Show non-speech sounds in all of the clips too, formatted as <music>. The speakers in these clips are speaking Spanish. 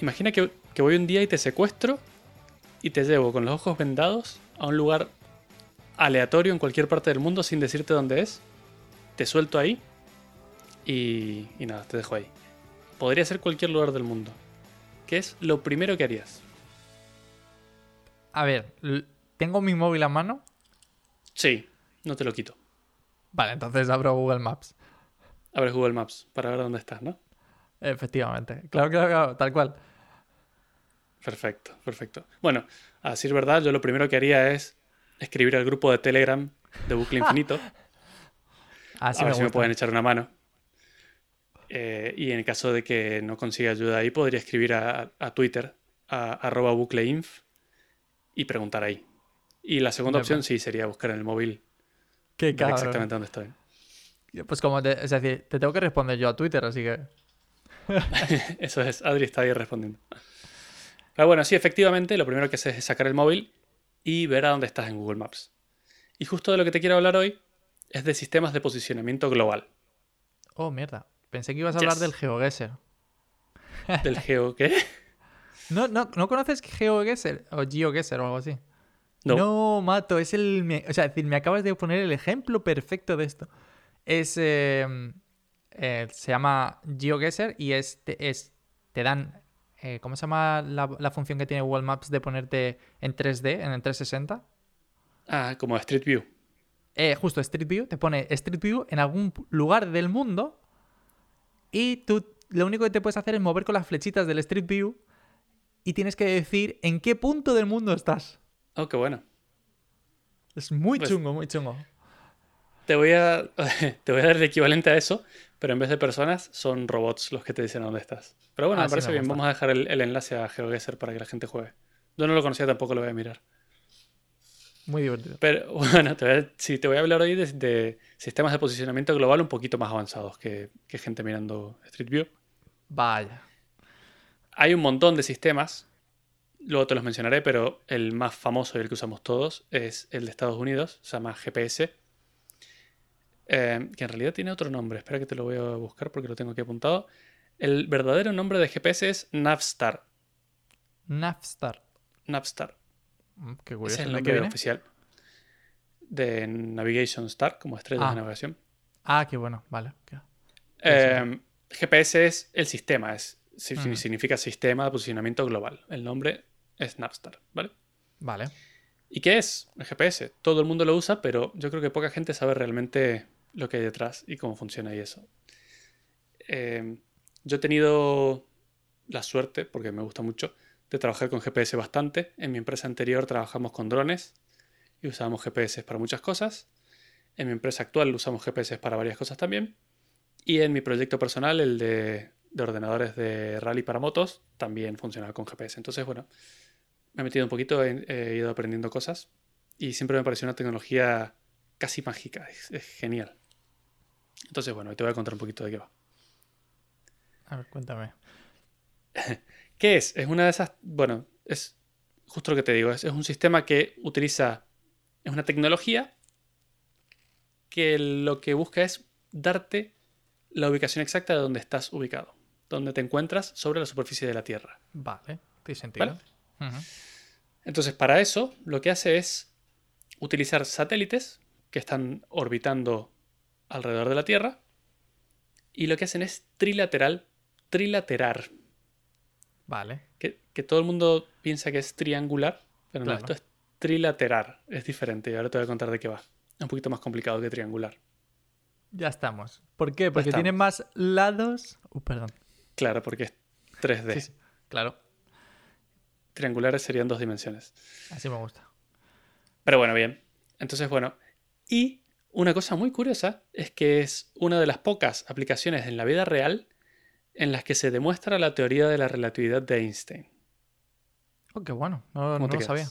Imagina que, que voy un día y te secuestro y te llevo con los ojos vendados a un lugar aleatorio en cualquier parte del mundo sin decirte dónde es. Te suelto ahí y, y nada, te dejo ahí. Podría ser cualquier lugar del mundo. ¿Qué es lo primero que harías? A ver, ¿tengo mi móvil a mano? Sí, no te lo quito. Vale, entonces abro Google Maps. Abres Google Maps para ver dónde estás, ¿no? Efectivamente. Claro, claro, claro, tal cual. Perfecto, perfecto. Bueno, a decir verdad, yo lo primero que haría es escribir al grupo de Telegram de Bucle <laughs> Infinito. Así a me ver si me pueden echar una mano. Eh, y en el caso de que no consiga ayuda ahí, podría escribir a, a Twitter, a arroba bucleinf, y preguntar ahí. Y la segunda opción sí sería buscar en el móvil Qué cabrón. exactamente dónde estoy. Pues como te, es decir, te tengo que responder yo a Twitter, así que. <laughs> Eso es, Adri está ahí respondiendo. Pero bueno, sí, efectivamente, lo primero que haces es sacar el móvil y ver a dónde estás en Google Maps. Y justo de lo que te quiero hablar hoy es de sistemas de posicionamiento global. Oh, mierda. Pensé que ibas a hablar del GeoGuessr. <laughs> ¿Del geo qué? ¿No, no, ¿No conoces GeoGuessr o GeoGuessr o algo así? No. mato, es el. me- O sea, es decir, me acabas de poner el ejemplo perfecto de esto. Es. eh, eh, se llama GeoGuessr y es, es, te dan. Eh, ¿Cómo se llama la, la función que tiene Google Maps de ponerte en 3D, en el 360? Ah, como Street View. Eh, justo Street View, te pone Street View en algún lugar del mundo y tú lo único que te puedes hacer es mover con las flechitas del Street View y tienes que decir en qué punto del mundo estás. Oh, qué bueno. Es muy Pues- chungo, muy chungo. Te voy, a, <laughs> te voy a dar el equivalente a eso, pero en vez de personas son robots los que te dicen dónde estás. Pero bueno, Ah, me sí, parece me bien. Vamos a dejar el, el enlace a GeoGuessr para que la gente juegue. Yo no lo conocía, tampoco lo voy a mirar. Muy divertido. Pero <laughs> bueno, te voy a, sí, te voy a hablar hoy de, de sistemas de posicionamiento global un poquito más avanzados que, que gente mirando Street View. Vaya. Hay un montón de sistemas, luego te los mencionaré, pero el más famoso y el que usamos todos es el de Estados Unidos, se llama GPS, eh, que en realidad tiene otro nombre, espera que te lo voy a buscar porque lo tengo aquí apuntado. El verdadero nombre de GPS es Navstar. Navstar. Navstar. Mm, Qué Ese curioso. es el ¿De qué nombre oficial de Navigation Star, como estrellas Ah. de navegación. Ah, qué bueno. Vale. ok. Eh, GPS es el sistema, es, Ujú. significa sistema de posicionamiento global. El nombre es Navstar, ¿vale? Vale. ¿Y qué es el GPS? Todo el mundo lo usa, pero yo creo que poca gente sabe realmente lo que hay detrás y cómo funciona y eso. Eh, yo he tenido la suerte, porque me gusta mucho, de trabajar con GPS bastante. En mi empresa anterior trabajamos con drones y usábamos GPS para muchas cosas. En mi empresa actual usamos GPS para varias cosas también. Y en mi proyecto personal, el de, de ordenadores de rally para motos, también funcionaba con GPS. Entonces, bueno, me he metido un poquito, he, he ido aprendiendo cosas y siempre me pareció una tecnología casi mágica, es genial. Entonces, bueno, te voy a contar un poquito de qué va. A ver, cuéntame. <laughs> ¿Qué es? Es una de esas, bueno, es justo lo que te digo, es, es un sistema que utiliza, es una tecnología que lo que busca es darte la ubicación exacta de donde estás ubicado, donde te encuentras sobre la superficie de la Tierra. Vale. Tiene sentido. Vale. Entonces, para eso, lo que hace es utilizar satélites que están orbitando alrededor de la Tierra y lo que hacen es trilateral, trilaterar, Vale. que, que todo el mundo piensa que es triangular, pero no, esto es trilaterar, es diferente y ahora te voy a contar de qué va. Es un poquito más complicado que triangular. Ya estamos. ¿Por qué? Porque tiene más lados. Uh, perdón. Claro, porque es 3D. Sí, sí. Claro. Triangulares serían dos dimensiones. Así me gusta. Pero bueno, bien. Entonces, bueno. Y una cosa muy curiosa es que es una de las pocas aplicaciones en la vida real en las que se demuestra la teoría de la relatividad de Einstein. Oh, qué bueno. No, ¿Cómo no te lo sabía.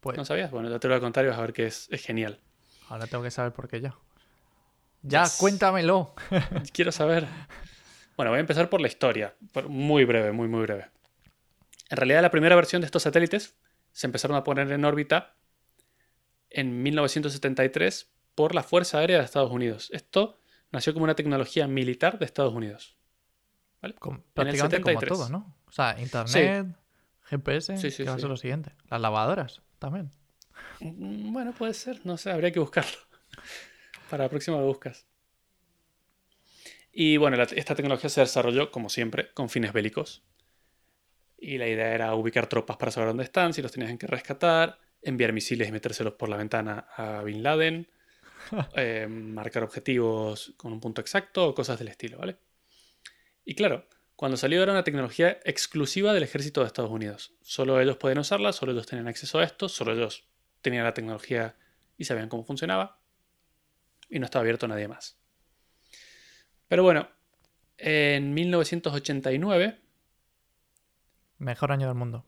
Pues ¿No sabías? Bueno, ya te lo voy a contar y vas a ver que es, es genial. ahora tengo que saber por qué ya. Ya, cuéntamelo. <laughs> Quiero saber. Bueno, voy a empezar por la historia. muy breve, muy, muy breve. En realidad, la primera versión de estos satélites se empezaron a poner en órbita en 1973 por la Fuerza Aérea de Estados Unidos. Esto nació como una tecnología militar de Estados Unidos. Com- En el prácticamente como 73. todo, ¿no? O sea, internet, GPS, Sí, sí, ¿qué va a ser lo siguiente? Las lavadoras también. Mm, Bueno, puede ser, no sé, habría que buscarlo. <laughs> Para la próxima lo buscas. Y bueno, la- esta tecnología se desarrolló, como siempre, con fines bélicos. Y la idea era ubicar tropas para saber dónde están, si los tenían que rescatar, enviar misiles y metérselos por la ventana a Bin Laden, <laughs> eh, marcar objetivos con un punto exacto o cosas del estilo, ¿vale? Y claro, cuando salió era una tecnología exclusiva del ejército de Estados Unidos. Solo ellos podían usarla, solo ellos tenían acceso a esto, solo ellos tenían la tecnología y sabían cómo funcionaba. Y no estaba abierto a nadie más. Pero bueno, en 1989, Mejor año del mundo.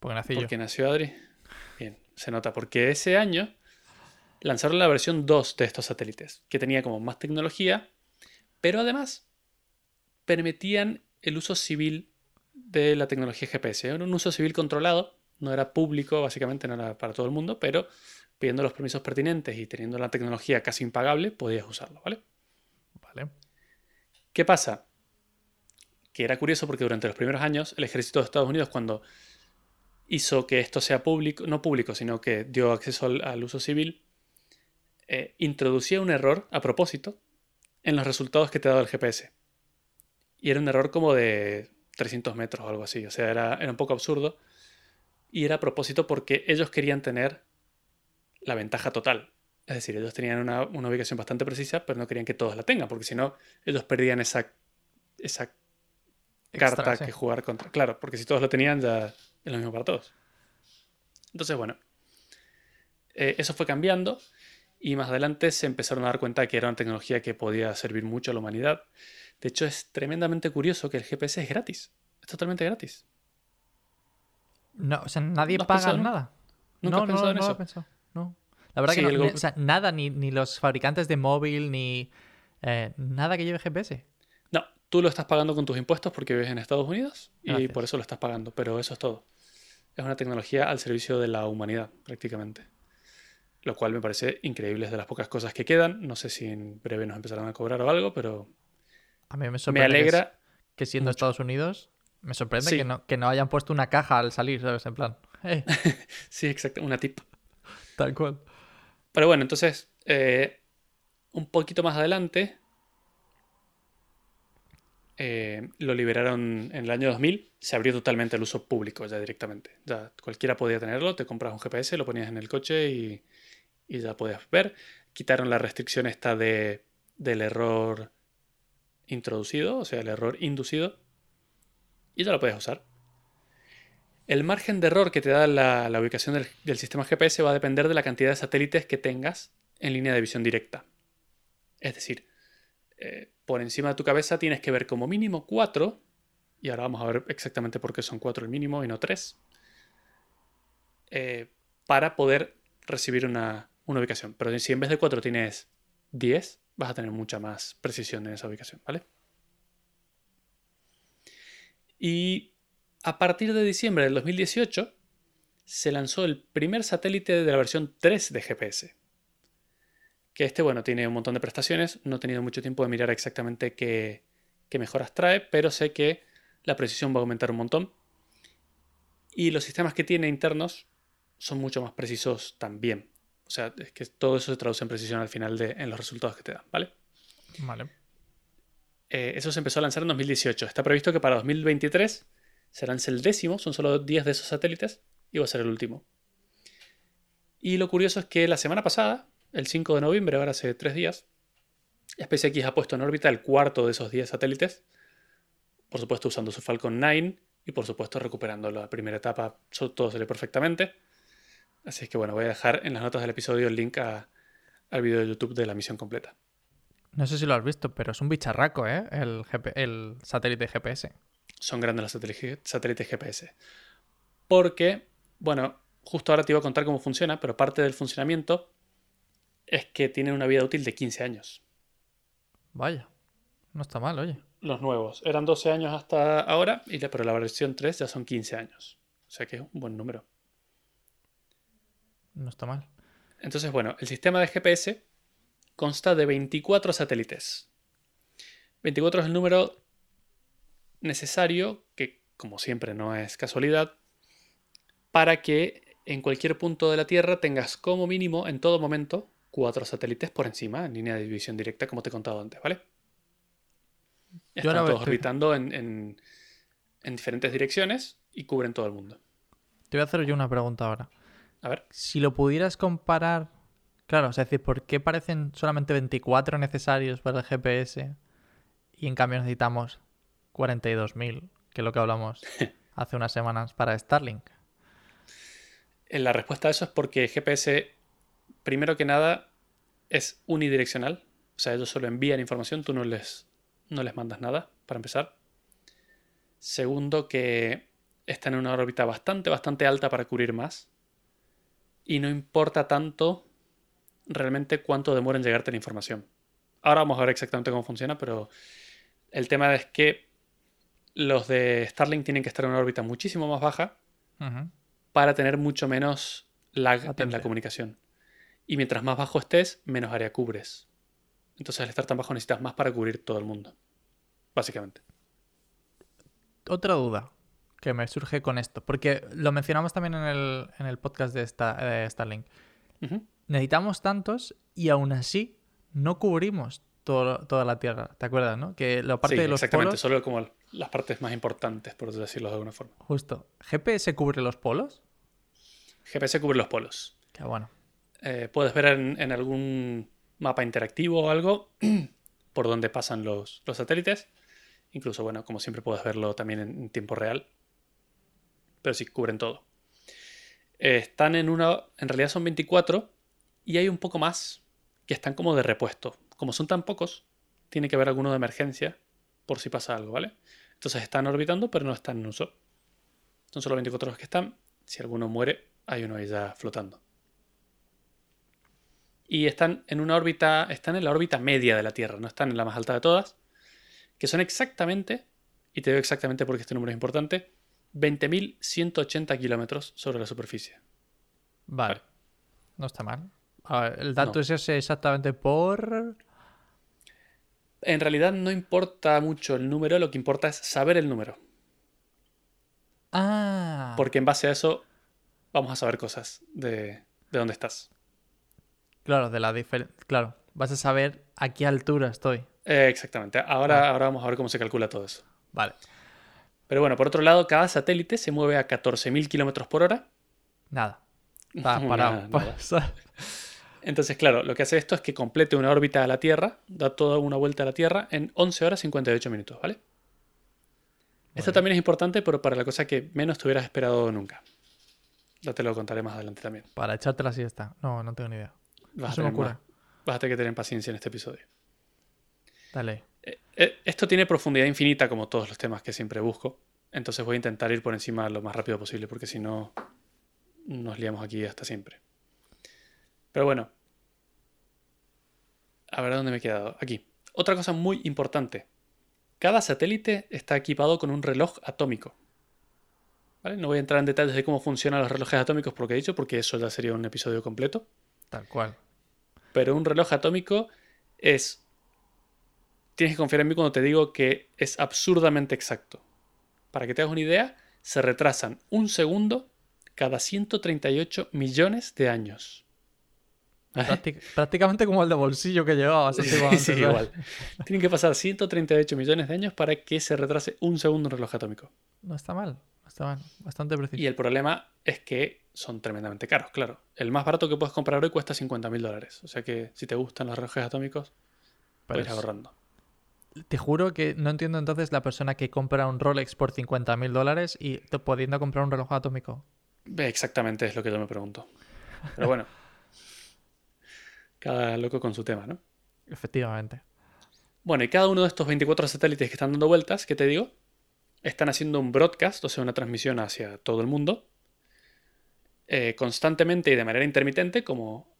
Porque nací porque yo. nació Adri, bien, se nota, porque ese año lanzaron la versión 2 de estos satélites, que tenía como más tecnología, pero además permitían el uso civil de la tecnología GPS. Era un uso civil controlado, no era público, básicamente no era para todo el mundo, pero pidiendo los permisos pertinentes y teniendo la tecnología casi impagable, podías usarlo, ¿vale? Vale. ¿Qué pasa? Que era curioso porque durante los primeros años el ejército de Estados Unidos cuando hizo que esto sea público, no público, sino que dio acceso al, al uso civil, eh, introducía un error a propósito en los resultados que te daba el GPS. Y era un error como de 300 metros o algo así. O sea, era, era un poco absurdo. Y era a propósito porque ellos querían tener la ventaja total. Es decir, ellos tenían una, una ubicación bastante precisa, pero no querían que todos la tengan, porque si no, ellos perdían esa, esa Extra, carta sí. que jugar contra. Claro, porque si todos lo tenían, ya es lo mismo para todos. Entonces, bueno, eh, eso fue cambiando y más adelante se empezaron a dar cuenta que era una tecnología que podía servir mucho a la humanidad. De hecho, es tremendamente curioso que el GPS es gratis. Es totalmente gratis. No, o sea, nadie ¿No has paga nada. ¿Nunca no, has pensado no, en lo eso? he pensado. No. La verdad Sí, que no, el ni- go- o sea, nada, ni, ni los fabricantes de móvil, ni eh, nada que lleve GPS. No, tú lo estás pagando con tus impuestos porque vives en Estados Unidos y por eso lo estás pagando, pero eso es todo. Es una tecnología al servicio de la humanidad, prácticamente. Lo cual me parece increíble, es de las pocas cosas que quedan. No sé si en breve nos empezarán a cobrar o algo, pero A mí me sorprende alegra. que, siendo mucho. Estados Unidos, me sorprende Sí. que, no, que no hayan puesto una caja al salir, ¿sabes? En plan, <laughs> eh, <laughs> Sí, exacto, una tip. tal cual. Pero bueno, entonces, eh, un poquito más adelante, eh, lo liberaron en el año 2000, se abrió totalmente al uso público ya directamente. Ya cualquiera podía tenerlo, te compras un GPS, lo ponías en el coche y, y ya podías ver. Quitaron la restricción esta de, del error introducido, o sea, el error inducido, y ya lo podías usar. El margen de error que te da la, la ubicación del, sistema GPS va a depender de la cantidad de satélites que tengas en línea de visión directa. Es decir, eh, por encima de tu cabeza tienes que ver como mínimo cuatro, y ahora vamos a ver exactamente por qué son cuatro el mínimo y no tres, eh, para poder recibir una, una ubicación. Pero si en vez de cuatro tienes 10, vas a tener mucha más precisión en esa ubicación, ¿vale? Y a partir de diciembre del 2018 se lanzó el primer satélite de la versión 3 de GPS. Que este, bueno, tiene un montón de prestaciones. No he tenido mucho tiempo de mirar exactamente qué, qué mejoras trae, pero sé que la precisión va a aumentar un montón. Y los sistemas que tiene internos son mucho más precisos también. O sea, es que todo eso se traduce en precisión al final de, en los resultados que te dan, ¿vale? Vale. Eh, eso se empezó a lanzar en 2018. Está previsto que para 2023 se lance el décimo, son solo 10 de esos satélites, y va a ser el último. Y lo curioso es que la semana pasada, el 5 de noviembre, ahora hace 3 días, SpaceX ha puesto en órbita el cuarto de esos 10 satélites, por supuesto usando su Falcon 9 y por supuesto recuperando la primera etapa, todo salió perfectamente. Así es que bueno, voy a dejar en las notas del episodio el link a- al video de YouTube de la misión completa. No sé si lo has visto, pero es un bicharraco, ¿eh? El, GP el satélite GPS. son grandes los satélites, satélites GPS. Porque, bueno, justo ahora te iba a contar cómo funciona, pero parte del funcionamiento es que tienen una vida útil de 15 años. Vaya. No está mal, oye. Los nuevos eran 12 años hasta ahora, y la- pero la versión 3 ya son 15 años. O sea que es un buen número. No está mal. Entonces, bueno, el sistema de GPS consta de 24 satélites. 24 es el número necesario que como siempre no es casualidad, para que en cualquier punto de la Tierra tengas como mínimo en todo momento cuatro satélites por encima en línea de división directa, como te he contado antes, ¿vale? Están todos orbitando en, en, diferentes direcciones y cubren todo el mundo. Te voy a hacer yo una pregunta ahora. A ver. Si lo pudieras comparar. Claro, es decir, ¿por qué parecen solamente 24 necesarios para el GPS y en cambio necesitamos 42.000, que es lo que hablamos <laughs> hace unas semanas para Starlink? Eh, la respuesta a eso es porque GPS, primero que nada, es unidireccional. O sea, ellos solo envían información, tú no les, no les mandas nada, para empezar. Segundo, que están en una órbita bastante, bastante alta para cubrir más. Y no importa tanto realmente cuánto demora en llegarte la información. Ahora vamos a ver exactamente cómo funciona, pero el tema es que los de Starlink tienen que estar en una órbita muchísimo más baja para tener mucho menos lag en la comunicación. Y mientras más bajo estés, menos área cubres. Entonces al estar tan bajo necesitas más para cubrir todo el mundo. Básicamente. Otra duda que me surge con esto, porque lo mencionamos también en el, podcast de, esta, Starlink. Necesitamos tantos y aún así no cubrimos toda la Tierra. ¿Te acuerdas, no? Que la parte de los exactamente, solo como las partes más importantes, por decirlo de alguna forma. Justo. ¿GPS cubre los polos? GPS cubre los polos. Qué bueno. Eh, puedes ver en, algún mapa interactivo o algo <clears throat> por donde pasan los, satélites. Incluso, bueno, como siempre puedes verlo también en, tiempo real. Pero sí cubren todo. Eh, están en una. En realidad son 24. Y hay un poco más que están como de repuesto. Como son tan pocos, tiene que haber alguno de emergencia por si pasa algo, ¿vale? Entonces están orbitando, pero no están en uso. Son solo 24 los que están. Si alguno muere, hay uno ahí ya flotando. Y están en una órbita, están en la órbita media de la Tierra, no están en la más alta de todas, que son exactamente, y te digo exactamente porque este número es importante, 20.180 kilómetros sobre la superficie. Vale. No está mal. el dato es ese exactamente por... En realidad no importa mucho el número, lo que importa es saber el número. Ah. Porque en base a eso vamos a saber cosas de, dónde estás. Claro, de la diferencia. Claro, vas a saber a qué altura estoy. Eh, exactamente. Ahora, ahora vamos a ver cómo se calcula todo eso. Vale. Pero bueno, por otro lado, cada satélite se mueve a 14.000 kilómetros por hora. Nada. <laughs> Está parado. Entonces, claro, lo que hace esto es que complete una órbita a la Tierra, da toda una vuelta a la Tierra en 11 horas 58 minutos, ¿vale? Esto también es importante, pero para la cosa que menos te hubieras esperado nunca. Ya te lo contaré más adelante también. Para echarte la siesta. No, no tengo ni idea. Vas, a, tener vas a tener que tener paciencia en este episodio. Dale. Eh, esto tiene profundidad infinita, como todos los temas que siempre busco. Entonces voy a intentar ir por encima lo más rápido posible, porque si no, nos liamos aquí hasta siempre. Pero bueno. A ver dónde me he quedado. Aquí. Otra cosa muy importante. Cada satélite está equipado con un reloj atómico. No voy a entrar en detalles de cómo funcionan los relojes atómicos porque he dicho, porque eso ya sería un episodio completo. Tal cual. Pero un reloj atómico es... Tienes que confiar en mí cuando te digo que es absurdamente exacto. Para que te hagas una idea, se retrasan un segundo cada 138 millones de años. prácticamente como el de bolsillo que llevaba. <laughs> sí, igual. Tienen que pasar 138 millones de años para que se retrase un segundo un reloj atómico. No está mal. Está bastante preciso. Y el problema es que son tremendamente caros, claro. El más barato que puedes comprar hoy cuesta 50 mil dólares. O sea que si te gustan los relojes atómicos, puedes ahorrando. Te juro que no entiendo entonces la persona que compra un Rolex por 50 mil dólares y pudiendo comprar un reloj atómico. Exactamente es lo que yo me pregunto. Pero bueno, <laughs> cada loco con su tema, ¿no? Efectivamente. Bueno, y cada uno de estos 24 satélites que están dando vueltas, ¿qué te digo? están haciendo un broadcast, o sea, una transmisión hacia todo el mundo, eh, constantemente y de manera intermitente, como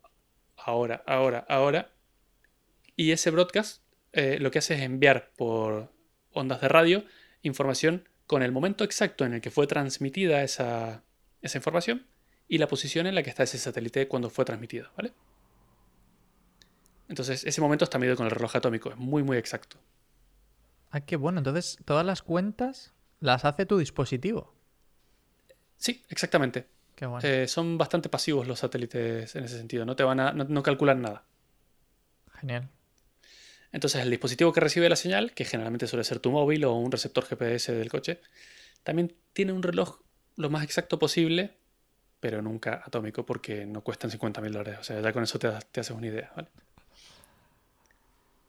ahora, ahora, ahora. Y ese broadcast eh, lo que hace es enviar por ondas de radio información con el momento exacto en el que fue transmitida esa, esa información y la posición en la que está ese satélite cuando fue transmitido, ¿vale? Entonces, ese momento está medido con el reloj atómico, es muy, muy exacto. Ah, qué bueno. Entonces, todas las cuentas las hace tu dispositivo. Sí, exactamente. Qué bueno. Eh, son bastante pasivos los satélites en ese sentido. No te van a, no, no calculan nada. Genial. Entonces el dispositivo que recibe la señal, que generalmente suele ser tu móvil o un receptor GPS del coche, también tiene un reloj lo más exacto posible, pero nunca atómico porque no cuestan 50 mil dólares. O sea, ya con eso te, haces una idea. ¿vale?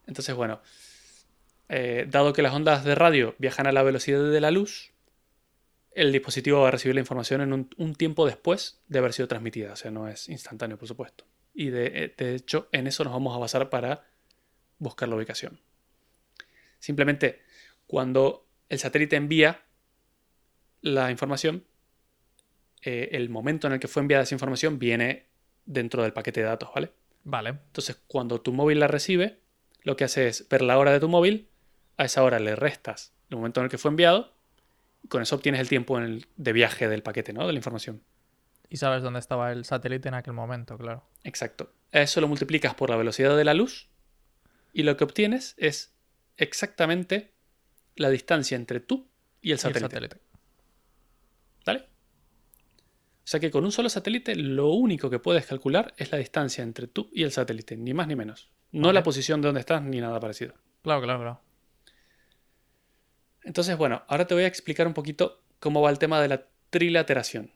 Entonces, bueno, eh, dado que las ondas de radio viajan a la velocidad de la luz, el dispositivo va a recibir la información en un, tiempo después de haber sido transmitida. O sea, no es instantáneo, por supuesto. Y de, eh, de hecho, en eso nos vamos a basar para buscar la ubicación. Simplemente, cuando el satélite envía la información, eh, el momento en el que fue enviada esa información viene dentro del paquete de datos, ¿vale? Vale. Entonces, cuando tu móvil la recibe, lo que hace es ver la hora de tu móvil, a esa hora le restas el momento en el que fue enviado, y con eso obtienes el tiempo en el- de viaje del paquete, ¿no? De la información. Y sabes dónde estaba el satélite en aquel momento, claro. Exacto. Eso lo multiplicas por la velocidad de la luz y lo que obtienes es exactamente la distancia entre tú y el Y el satélite. satélite. ¿Vale? O sea que con un solo satélite lo único que puedes calcular es la distancia entre tú y el satélite, ni más ni menos. No Vale. la posición de donde estás ni nada parecido. Claro, claro, claro. Entonces, bueno, ahora te voy a explicar un poquito cómo va el tema de la trilateración.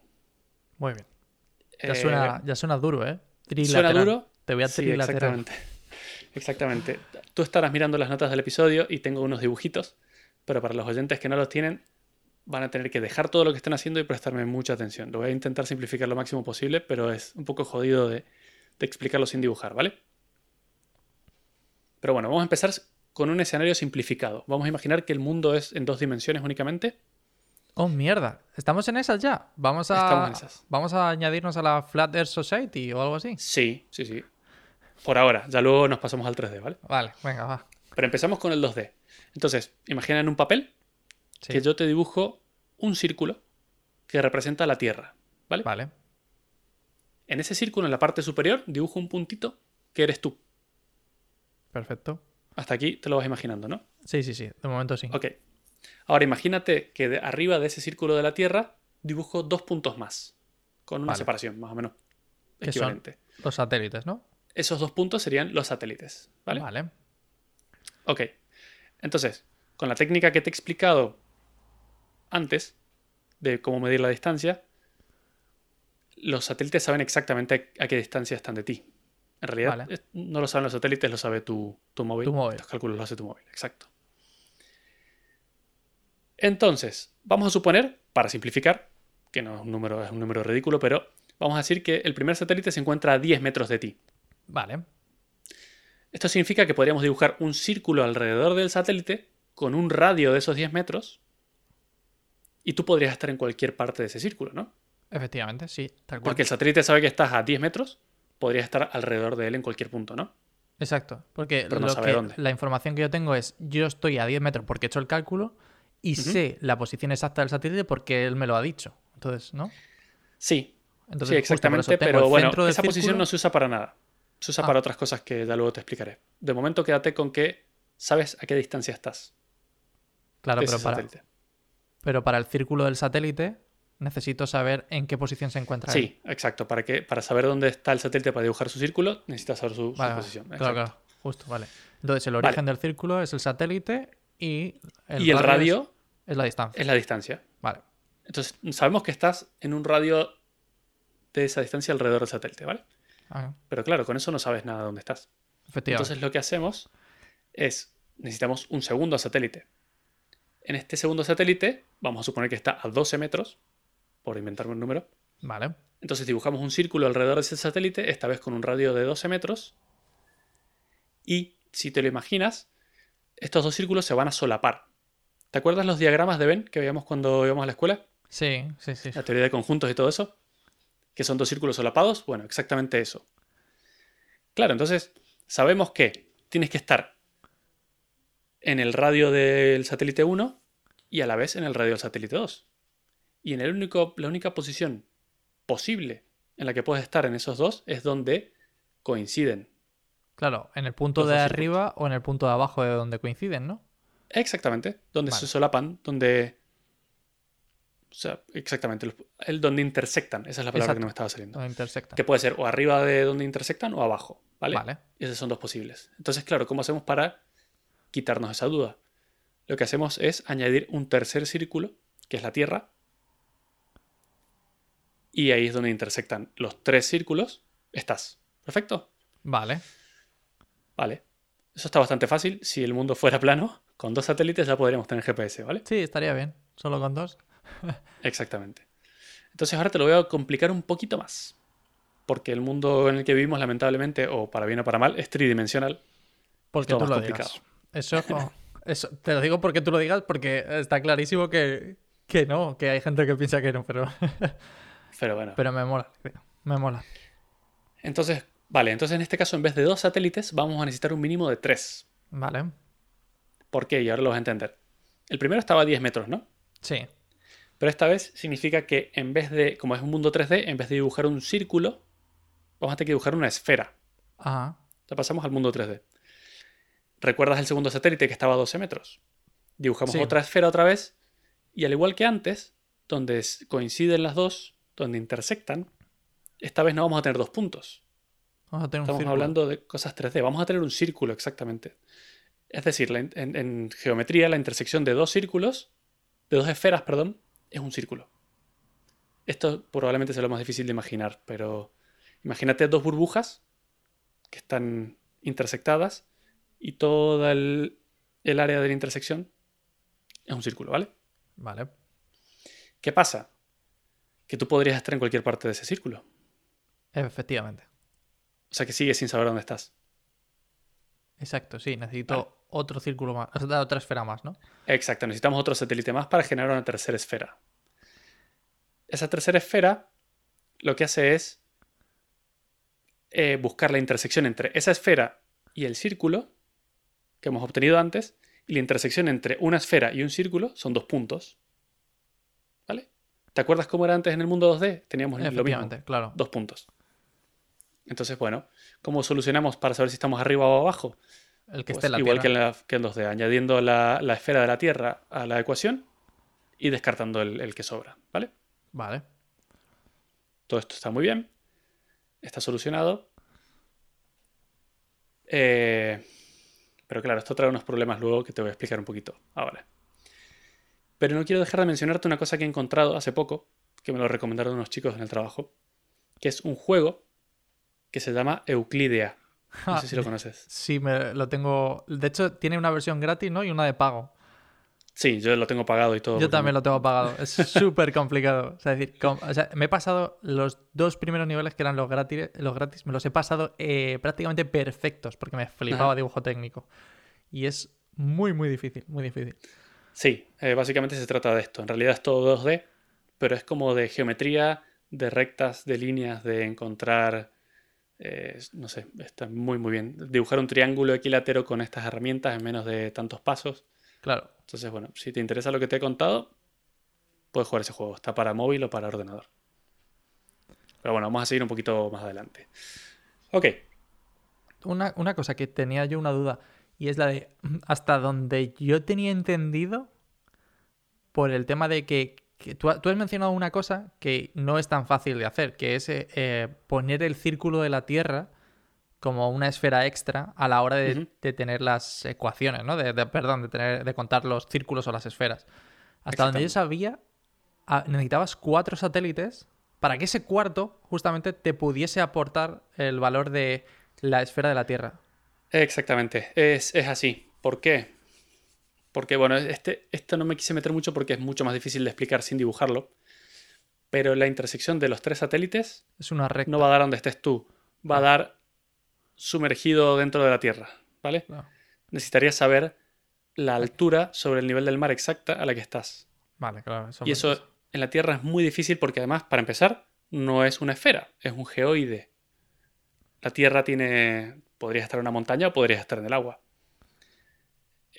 Muy bien. Ya, Eh, suena, ya suena duro, ¿eh? ¿Suena duro? Te voy a Sí, trilaterar. exactamente. Exactamente. Tú estarás mirando las notas del episodio y tengo unos dibujitos, pero para los oyentes que no los tienen, van a tener que dejar todo lo que estén haciendo y prestarme mucha atención. Lo voy a intentar simplificar lo máximo posible, pero es un poco jodido de, de explicarlo sin dibujar, ¿vale? Pero bueno, vamos a empezar con un escenario simplificado. Vamos a imaginar que el mundo es en dos dimensiones únicamente. Oh, mierda. ¿Estamos en esas ya? ¿Vamos a, Estamos en esas. ¿Vamos a añadirnos a la Flat Earth Society o algo así? Sí, sí, sí. Por ahora, ya luego nos pasamos al 3D, ¿vale? Vale, venga, va. Pero empezamos con el 2D. Entonces, imagina en un papel Sí. que yo te dibujo un círculo que representa la Tierra, ¿vale? Vale. En ese círculo, en la parte superior, dibujo un puntito que eres tú. Perfecto. Hasta aquí te lo vas imaginando, ¿no? Sí, sí, sí. De momento sí. Ok. Ahora imagínate que de arriba de ese círculo de la Tierra dibujo dos puntos más, con una Vale. separación, más o menos equivalente. los satélites, ¿no? Esos dos puntos serían los satélites, ¿vale? Vale. Ok. Entonces, con la técnica que te he explicado antes de cómo medir la distancia, los satélites saben exactamente a qué distancia están de ti. En realidad, Vale. no lo saben los satélites, lo sabe tu, tu móvil. Tu móvil. Los cálculos los hace tu móvil, exacto. Entonces, vamos a suponer, para simplificar, que no es un número, es un número ridículo, pero vamos a decir que el primer satélite se encuentra a 10 metros de ti. Vale. Esto significa que podríamos dibujar un círculo alrededor del satélite con un radio de esos 10 metros y tú podrías estar en cualquier parte de ese círculo, ¿no? Efectivamente, sí. Tal cual. Porque el satélite sabe que estás a 10 metros, podrías estar alrededor de él en cualquier punto, ¿no? Exacto. Porque Pero no lo sabe que- dónde. la información que yo tengo es, yo estoy a 10 metros porque he hecho el cálculo y sé la posición exacta del satélite porque él me lo ha dicho. Entonces, ¿no? Sí, Entonces, sí, exactamente, pero bueno, esa posición no se usa para nada. Se usa Ah. para otras cosas que ya luego te explicaré. De momento quédate con que sabes a qué distancia estás Claro, pero ese para, satélite. pero para el círculo del satélite necesito saber en qué posición se encuentra él. Sí, exacto. Para, que, para saber dónde está el satélite para dibujar su círculo, necesitas saber su, Vale, posición. Claro, exacto. claro. Justo, vale. Entonces, el Vale. origen del círculo es el satélite y el y el es- radio es, la distancia. es la distancia. Vale. Entonces, sabemos que estás en un radio de esa distancia alrededor del satélite, ¿vale? Ah, Pero claro, con eso no sabes nada de dónde estás. Entonces, lo que hacemos es, necesitamos un segundo satélite. En este segundo satélite, vamos a suponer que está a 12 metros, por inventarme un número. Vale. Entonces dibujamos un círculo alrededor de ese satélite, esta vez con un radio de 12 metros. Y si te lo imaginas, estos dos círculos se van a solapar. ¿Te acuerdas los diagramas de Venn que veíamos cuando íbamos a la escuela? Sí, sí, sí. La teoría de conjuntos y todo eso. Que son dos círculos solapados. Bueno, exactamente eso. Claro, entonces sabemos que tienes que estar en el radio del satélite 1 y a la vez en el radio del satélite 2. Y en el único, la única posición posible en la que puedes estar en esos dos es donde coinciden. Claro, en el punto de arriba o en el punto de abajo de donde coinciden, ¿no? Exactamente, donde Vale. se solapan, donde O sea, exactamente. los- El donde intersectan. Esa es la palabra que no me estaba saliendo. No intersecta. Que puede ser o arriba de donde intersectan o abajo. ¿Vale? Vale. Y esos son dos posibles. Entonces, claro, ¿cómo hacemos para quitarnos esa duda? Lo que hacemos es añadir un tercer círculo, que es la Tierra. Y ahí es donde intersectan los tres círculos. Estás. ¿Perfecto? Vale. Vale. Eso está bastante fácil. Si el mundo fuera plano, con dos satélites ya podríamos tener GPS, ¿vale? Sí, estaría bien. Solo con dos. <laughs> Exactamente. Entonces ahora te lo voy a complicar un poquito más. Porque el mundo en el que vivimos, lamentablemente, o para bien o para mal, es tridimensional. Porque tú lo complicado. digas. Eso, oh, eso, te lo digo porque tú lo digas, porque está clarísimo que, que no, que hay gente que piensa que no, pero, <laughs> Pero bueno. pero me mola, me mola. Entonces, vale, entonces en este caso, en vez de dos satélites, vamos a necesitar un mínimo de tres. Vale, ¿Por qué? Y ahora lo vas a entender. El primero estaba a 10 metros, ¿no? sí, Pero esta vez significa que en vez de, como es un mundo 3D, en vez de dibujar un círculo, vamos a tener que dibujar una esfera. ajá, Ya pasamos al mundo 3D. ¿Recuerdas el segundo satélite que estaba a 12 metros? Dibujamos Sí. otra esfera otra vez y al igual que antes, donde coinciden las dos, donde intersectan, esta vez no vamos a tener dos puntos. vamos a tener un Estamos círculo. hablando de cosas 3D. Vamos a tener un círculo exactamente. Es decir, la en geometría la intersección de dos círculos, de dos esferas, perdón, es un círculo. Esto probablemente sea lo más difícil de imaginar, pero imagínate dos burbujas que están intersectadas y toda el, el área de la intersección es un círculo, ¿vale? Vale, ¿Qué pasa? Que tú podrías estar en cualquier parte de ese círculo. efectivamente, O sea que sigues sin saber dónde estás. exacto, sí, necesito Vale. Otro círculo más, o sea, otra esfera más, ¿no? Exacto, necesitamos otro satélite más para generar una tercera esfera. Esa tercera esfera lo que hace es eh, buscar la intersección entre esa esfera y el círculo que hemos obtenido antes, y la intersección entre una esfera y un círculo son dos puntos. ¿Vale? ¿Te acuerdas cómo era antes en el mundo 2D? Teníamos lo mismo, claro. dos puntos. Entonces, bueno, ¿cómo solucionamos para saber si estamos arriba o abajo? El que Pues esté en la igual Tierra. que en, que en 2D, añadiendo la, la esfera de la Tierra a la ecuación y descartando el, el que sobra, ¿vale? Vale, Todo esto está muy bien, está solucionado. Eh, pero claro, esto trae unos problemas luego que te voy a explicar un poquito ahora. Pero no quiero dejar de mencionarte una cosa que he encontrado hace poco, que me lo recomendaron unos chicos en el trabajo, que es un juego que se llama Euclidea. No sé si lo <laughs> conoces. sí, me, lo tengo, de hecho tiene una versión gratis, ¿no? Y una de pago. Sí, yo lo tengo pagado y todo. Yo también lo tengo pagado. Es <laughs> súper complicado. O sea, es decir, com- o sea, me he pasado los dos primeros niveles que eran los gratis, los gratis me los he pasado eh, prácticamente perfectos porque me flipaba Ajá. dibujo técnico. Y es muy, muy difícil, muy difícil. Sí, eh, básicamente se trata de esto. En realidad es todo 2D, pero es como de geometría, de rectas, de líneas, de encontrar, eh, no sé, está muy muy bien. Dibujar un triángulo equilátero con estas herramientas en menos de tantos pasos. Claro. Entonces, bueno, si te interesa lo que te he contado, puedes jugar ese juego. Está para móvil o para ordenador. Pero bueno, vamos a seguir un poquito más adelante. Ok, Una, una cosa que tenía yo una duda y es la de hasta donde yo tenía entendido por el tema de que, que tú, ha- tú has mencionado una cosa que no es tan fácil de hacer, que es eh, eh, poner el círculo de la Tierra como una esfera extra a la hora de tener las ecuaciones, ¿no? De, de- perdón, de, tener, de contar los círculos o las esferas. Hasta donde yo sabía, ah, necesitabas cuatro satélites para que ese cuarto justamente te pudiese aportar el valor de la esfera de la Tierra. Exactamente, es, es así. ¿Por qué? Porque, bueno, este, esto no me quise meter mucho porque es mucho más difícil de explicar sin dibujarlo. Pero la intersección de los tres satélites Es una recta. no va a dar donde estés tú, va a dar sumergido dentro de la Tierra, ¿vale? Claro. Necesitarías saber la altura sobre el nivel del mar exacta a la que estás. Vale, claro. Eso Y eso en la Tierra es muy difícil porque además, para empezar, no es una esfera, es un geoide. La Tierra tiene... Podrías estar en una montaña o podrías estar en el agua.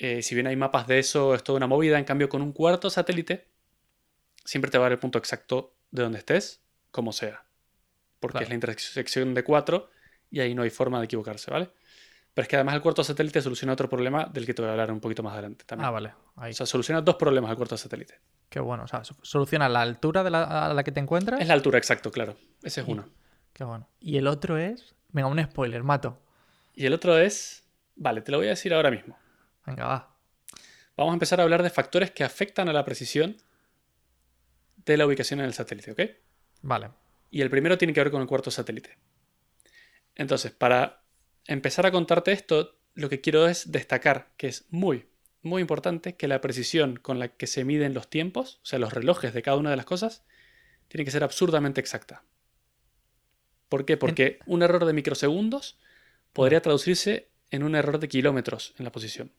Eh, si bien hay mapas de eso, es toda una movida. En cambio, con un cuarto satélite, siempre te va a dar el punto exacto de donde estés, como sea. Porque Claro. es la intersección de cuatro y ahí no hay forma de equivocarse, ¿vale? Pero es que además el cuarto satélite soluciona otro problema del que te voy a hablar un poquito más adelante también. Ah, vale. Ahí. O sea, soluciona dos problemas el cuarto satélite. Qué bueno. O sea, so- soluciona la altura de la, a la que te encuentras. Es la altura, exacto, claro. Ese es Y- uno. Qué bueno. Y el otro es. Venga, un spoiler, mato. Y el otro es... Vale, te lo voy a decir ahora mismo. Venga, va. Vamos a empezar a hablar de factores que afectan a la precisión de la ubicación en el satélite, ¿ok? Vale. Y el primero tiene que ver con el cuarto satélite. Entonces, para empezar a contarte esto, lo que quiero es destacar que es muy, muy importante que la precisión con la que se miden los tiempos, o sea, los relojes de cada una de las cosas, tiene que ser absurdamente exacta. ¿Por qué? Porque un error de microsegundos podría traducirse en un error de kilómetros en la posición.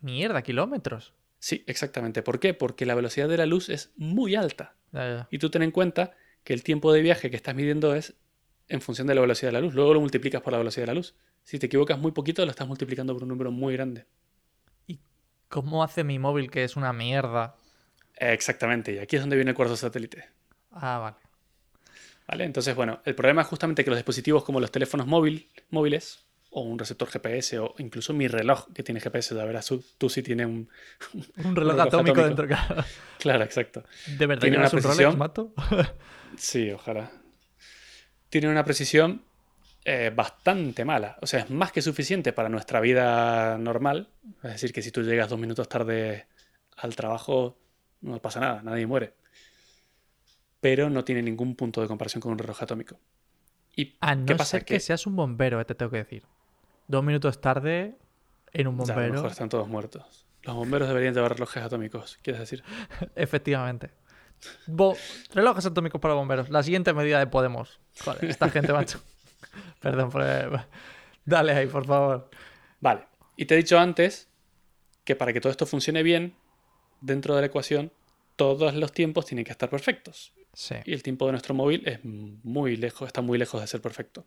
Mierda, kilómetros. Sí, exactamente. ¿Por qué? Porque la velocidad de la luz es muy alta. Ya, ya. Y tú ten en cuenta que el tiempo de viaje que estás midiendo es en función de la velocidad de la luz. Luego lo multiplicas por la velocidad de la luz. Si te equivocas muy poquito, lo estás multiplicando por un número muy grande. ¿Cómo hace mi móvil que es una mierda? Exactamente. Y aquí es donde viene el cuarto satélite. Ah, vale. ¿Vale? Entonces, bueno, el problema es justamente que los dispositivos como los teléfonos móvil, móviles o un receptor GPS o incluso mi reloj que tiene GPS, ya verás tú, tú sí tiene un... <laughs> Un reloj, reloj atómico, atómico. dentro. claro. <laughs> Claro, exacto. ¿De verdad Tiene una un Rolex, precisión. mato? <laughs> Sí, ojalá. Tiene una precisión eh, bastante mala. O sea, es más que suficiente para nuestra vida normal. Es decir, que si tú llegas dos minutos tarde al trabajo, no pasa nada, nadie muere. Pero no tiene ningún punto de comparación con un reloj atómico. ¿Y A no qué pasa? ser que... seas un bombero, eh, te tengo que decir. Dos minutos tarde en un Ya, a lo bombero. mejor están todos muertos. Los bomberos deberían llevar relojes atómicos, ¿quieres decir? <laughs> Efectivamente. Bo- relojes atómicos para bomberos. La siguiente medida de Podemos. Joder, esta gente, macho. <laughs> Perdón por... Dale ahí, por favor. Vale. Y te he dicho antes que para que todo esto funcione bien, dentro de la ecuación, todos los tiempos tienen que estar perfectos. Sí. Y el tiempo de nuestro móvil es muy lejos, está muy lejos de ser perfecto.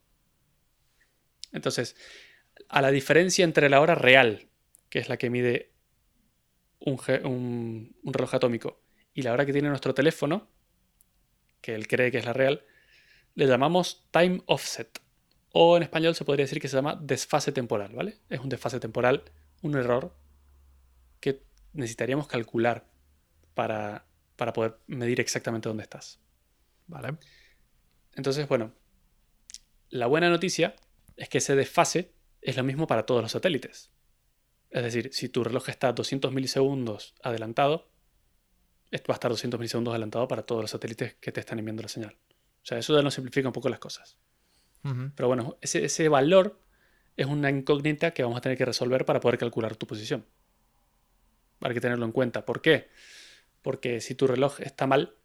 Entonces, a la diferencia entre la hora real, que es la que mide un, ge- un- un reloj atómico, y la hora que tiene nuestro teléfono, que él cree que es la real, le llamamos time offset. O en español se podría decir que se llama desfase temporal, ¿vale? Es un desfase temporal, un error que necesitaríamos calcular para, para poder medir exactamente dónde estás. Vale. Entonces, bueno, la buena noticia es que ese desfase es lo mismo para todos los satélites. Es decir, si tu reloj está a 200 milisegundos adelantado, esto va a estar 200 milisegundos adelantado para todos los satélites que te están enviando la señal. O sea, eso ya nos simplifica un poco las cosas. Pero bueno, ese, ese valor es una incógnita que vamos a tener que resolver para poder calcular tu posición. Hay que tenerlo en cuenta. ¿Por qué? Porque si tu reloj está mal,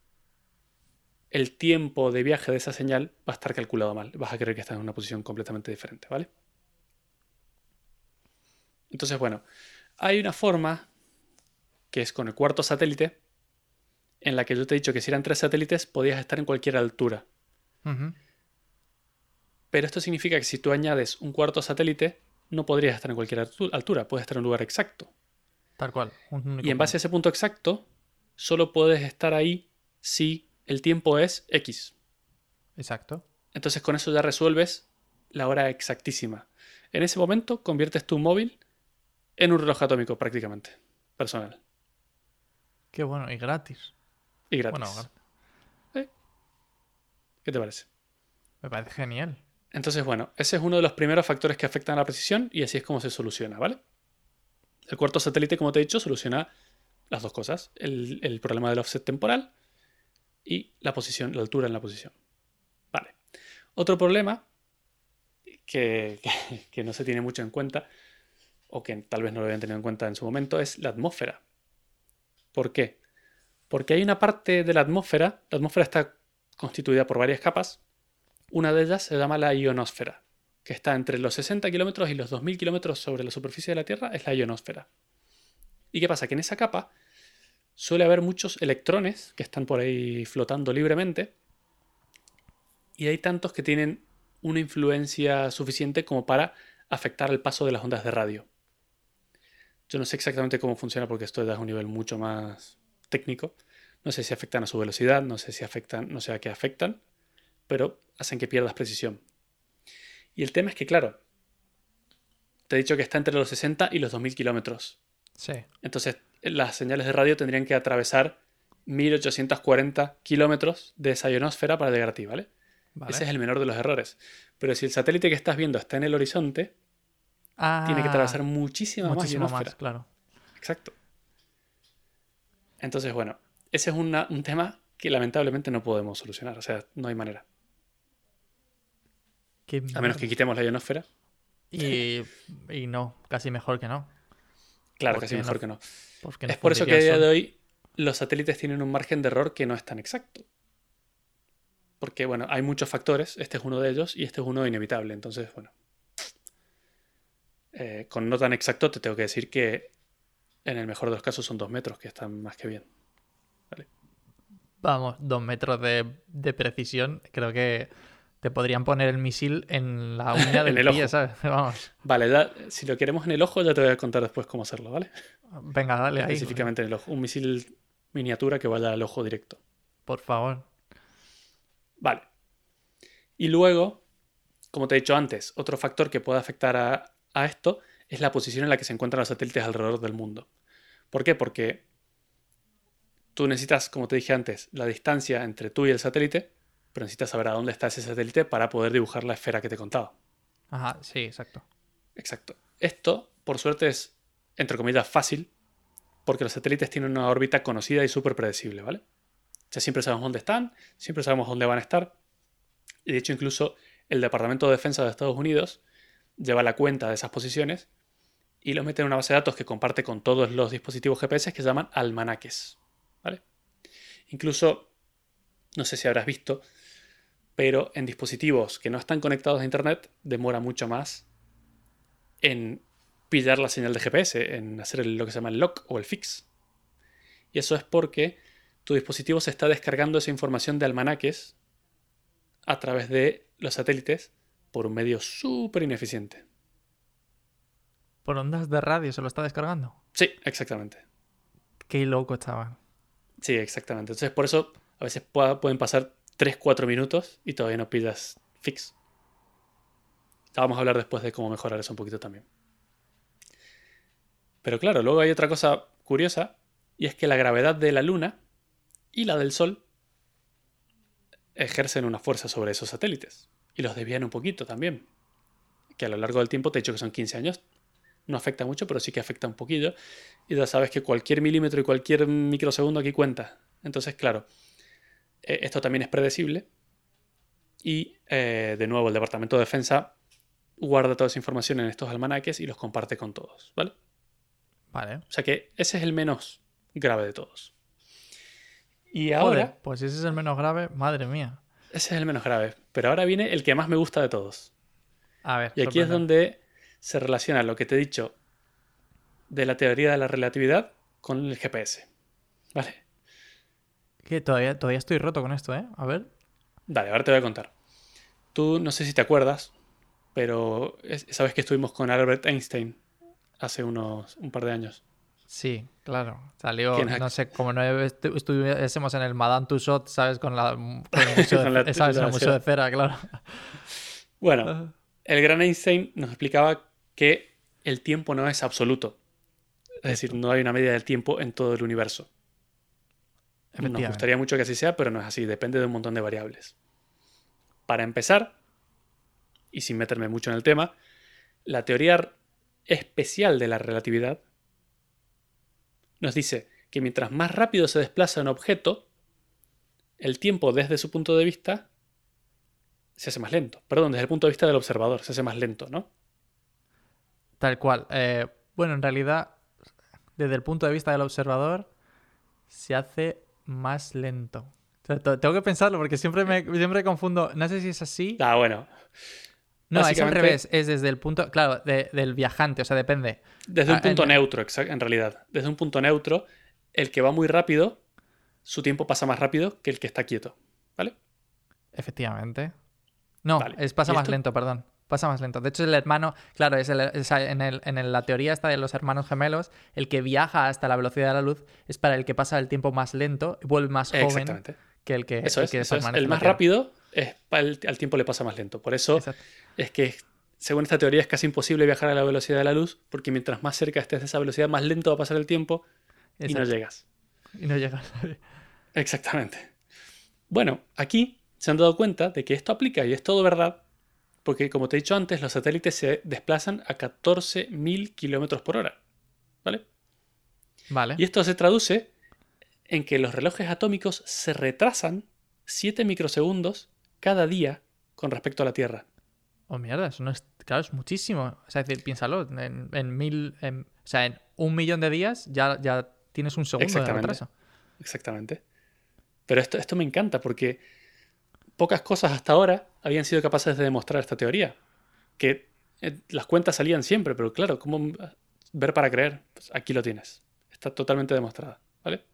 el tiempo de viaje de esa señal va a estar calculado mal. Vas a creer que estás en una posición completamente diferente, ¿vale? Entonces, bueno, hay una forma que es con el cuarto satélite, en la que yo te he dicho que si eran tres satélites podías estar en cualquier altura. Pero esto significa que si tú añades un cuarto satélite, no podrías estar en cualquier altu- altura, puedes estar en un lugar exacto. Tal cual. un Y en base a ese punto exacto, solo puedes estar ahí si el tiempo es X. Exacto. Entonces con eso ya resuelves la hora exactísima. En ese momento conviertes tu móvil en un reloj atómico prácticamente, personal Qué bueno. Y gratis. y gratis. Bueno, gra- ¿Qué te parece? me parece genial. Entonces, bueno, ese es uno de los primeros factores que afectan a la precisión y así es como se soluciona, ¿vale? El cuarto satélite, como te he dicho, soluciona las dos cosas. El, el problema del offset temporal y la posición, la altura en la posición. Vale. Otro problema que, que- <laughs> que no se tiene mucho en cuenta, o que tal vez no lo habían tenido en cuenta en su momento, es la atmósfera. ¿Por qué? Porque hay una parte de la atmósfera, la atmósfera está constituida por varias capas, una de ellas se llama la ionosfera, que está entre los 60 kilómetros y los 2000 kilómetros sobre la superficie de la Tierra, es la ionosfera. ¿Y qué pasa? Que en esa capa suele haber muchos electrones que están por ahí flotando libremente, y hay tantos que tienen una influencia suficiente como para afectar el paso de las ondas de radio. Yo no sé exactamente cómo funciona porque esto es un nivel mucho más técnico. No sé si afectan a su velocidad, no sé si afectan, no sé a qué afectan, pero hacen que pierdas precisión. Y el tema es que, claro, te he dicho que está entre los 60 y los 2000 kilómetros. Sí. Entonces, las señales de radio tendrían que atravesar 1840 kilómetros de esa ionosfera para llegar a ti, ¿vale? Vale. Ese es el menor de los errores. Pero si el satélite que estás viendo está en el horizonte, tiene que atravesar Ah, muchísima más muchísimo ionosfera. más, claro. Exacto. Entonces, bueno, ese es una- un tema que lamentablemente no podemos solucionar. O sea, no hay manera. Qué A menos que quitemos la ionosfera. Y, y no, casi mejor que no. Claro, Porque casi no- mejor que no. Porque Es por eso que a día de hoy los satélites tienen un margen de error que no es tan exacto. Porque, bueno, hay muchos factores, este es uno de ellos y este es uno inevitable. Entonces, bueno, eh, con no tan exacto te tengo que decir que en el mejor de los casos son dos metros, que están más que bien. Vamos, dos metros de, de precisión. Creo que te podrían poner el misil en la <laughs> uña del En el pie, ojo. ¿sabes? <laughs> Vamos. Vale, ya, si lo queremos en el ojo, ya te voy a contar después cómo hacerlo, ¿vale? Venga, dale ahí. Específicamente en el ojo. Un misil miniatura que vaya al ojo directo. Por favor. Vale. Y luego, como te he dicho antes, otro factor que puede afectar a, a esto es la posición en la que se encuentran los satélites alrededor del mundo. ¿Por qué? Porque tú necesitas, como te dije antes, la distancia entre tú y el satélite, pero necesitas saber a dónde está ese satélite para poder dibujar la esfera que te contaba. Ajá, sí, exacto. Exacto. Esto, por suerte, es, entre comillas, fácil, porque los satélites tienen una órbita conocida y súper predecible, ¿vale? O sea, siempre sabemos dónde están, siempre sabemos dónde van a estar. Y de hecho, incluso el Departamento de Defensa de Estados Unidos lleva la cuenta de esas posiciones y lo mete en una base de datos que comparte con todos los dispositivos GPS que se llaman almanaques, ¿vale? Incluso, no sé si habrás visto, pero en dispositivos que no están conectados a Internet demora mucho más en pillar la señal de GPS, en hacer lo que se llama el lock o el fix. Y eso es porque tu dispositivo se está descargando esa información de almanaques a través de los satélites por un medio súper ineficiente. Por ondas de radio se lo está descargando. Sí, exactamente. Qué loco estaba. Sí, exactamente. Entonces, por eso a veces pueden pasar 3-4 minutos y todavía no pillas fix. Vamos a hablar después de cómo mejorar eso un poquito también. Pero claro, luego hay otra cosa curiosa y es que la gravedad de la Luna y la del Sol ejercen una fuerza sobre esos satélites y los desvían un poquito también. Que a lo largo del tiempo te he dicho que son 15 años. No afecta mucho, pero sí que afecta un poquillo. Y ya sabes que cualquier milímetro y cualquier microsegundo aquí cuenta. Entonces, claro, eh, esto también es predecible. Y eh, de nuevo, el Departamento de Defensa guarda toda esa información en estos almanaques y los comparte con todos, ¿vale? Vale. O sea que ese es el menos grave de todos. Y ahora, Joder, pues ese es el menos grave. Madre mía. ese es el menos grave. Pero ahora viene el que más me gusta de todos. A ver. Y aquí es donde se relaciona lo que te he dicho de la teoría de la relatividad con el GPS. ¿Vale? Que todavía, todavía estoy roto con esto, ¿eh? A ver. Dale, ahora te voy a contar. Tú no sé si te acuerdas, pero es- sabes que estuvimos con Albert Einstein hace unos un par de años. Sí, claro. Salió, no sé, como no estu- estuviésemos en el Madame Tussauds, ¿sabes? Con, la, con el <laughs> museo, de, la- ¿sabes? la el museo de cera, claro. <laughs> Bueno, el gran Einstein nos explicaba que el tiempo no es absoluto. Es decir, no hay una medida del tiempo en todo el universo. Nos gustaría mucho que así sea, pero no es así, depende de un montón de variables. Para empezar, y sin meterme mucho en el tema, la teoría especial de la relatividad nos dice que mientras más rápido se desplaza un objeto, el tiempo desde su punto de vista se hace más lento. Perdón, desde el punto de vista del observador se hace más lento, ¿no? Tal cual. Eh, bueno, en realidad, desde el punto de vista del observador, se hace más lento. O sea, te- tengo que pensarlo porque siempre me siempre confundo. No sé si es así. Ah, bueno. No, es al revés. Es desde el punto, claro, de- del viajante. O sea, depende. Desde un Ah, punto en- neutro, en realidad. Desde un punto neutro, el que va muy rápido, su tiempo pasa más rápido que el que está quieto. ¿Vale? Efectivamente. No, Vale. es pasa ¿Y más esto? lento, perdón. Pasa más lento. De hecho, el hermano, claro, es, el- es en, el- en el- la teoría esta de los hermanos gemelos, el que viaja hasta la velocidad de la luz es para el que pasa el tiempo más lento y vuelve más joven Exactamente. que el que, Eso el es. que eso es. permanece El más rápido es, al tiempo le pasa más lento. Por eso Exacto. es que según esta teoría, es casi imposible viajar a la velocidad de la luz, porque mientras más cerca estés de esa velocidad, más lento va a pasar el tiempo y no llegas. Y no llegas. <laughs> Exactamente. Bueno, aquí se han dado cuenta de que esto aplica y es todo verdad, porque como te he dicho antes, los satélites se desplazan a 14.000 kilómetros por hora. ¿Vale? Vale. Y esto se traduce en que los relojes atómicos se retrasan 7 microsegundos cada día con respecto a la Tierra. Oh, mierda, eso no es. Claro, es muchísimo. O sea, es decir, piénsalo. En, en mil. en- o sea, en un millón de días ya, ya tienes un segundo de Exactamente. retraso. Exactamente. Pero esto, esto me encanta porque pocas cosas hasta ahora habían sido capaces de demostrar esta teoría. Que eh, las cuentas salían siempre, pero claro, ¿cómo ver para creer? Pues aquí lo tienes. Está totalmente demostrada. ¿Vale?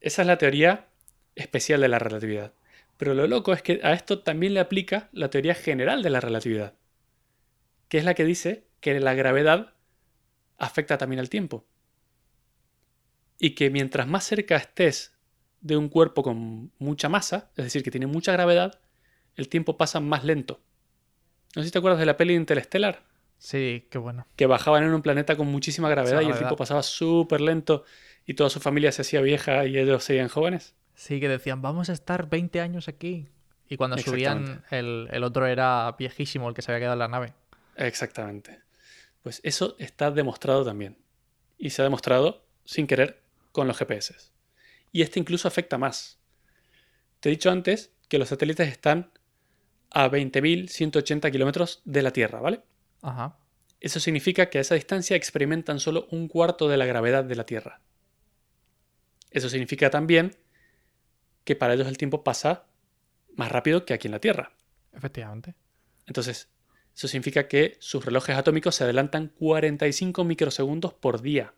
Esa es la teoría especial de la relatividad. Pero lo loco es que a esto también le aplica la teoría general de la relatividad, que es la que dice que la gravedad afecta también al tiempo y que mientras más cerca estés de un cuerpo con mucha masa, es decir, que tiene mucha gravedad, el tiempo pasa más lento. No sé si te acuerdas de la peli Interstellar, Sí, qué bueno. que bajaban en un planeta con muchísima gravedad y el tiempo pasaba súper lento y toda su familia se hacía vieja y ellos seguían jóvenes. Sí, que decían, vamos a estar 20 años aquí. Y cuando subían, el, el otro era viejísimo, el que se había quedado en la nave. Exactamente. Pues eso está demostrado también. Y se ha demostrado, sin querer, con los GPS. Y este incluso afecta más. Te he dicho antes que los satélites están a 20.180 kilómetros de la Tierra, ¿vale? Ajá. Eso significa que a esa distancia experimentan solo un cuarto de la gravedad de la Tierra. Eso significa también que para ellos el tiempo pasa más rápido que aquí en la Tierra. Efectivamente. Entonces, eso significa que sus relojes atómicos se adelantan 45 microsegundos por día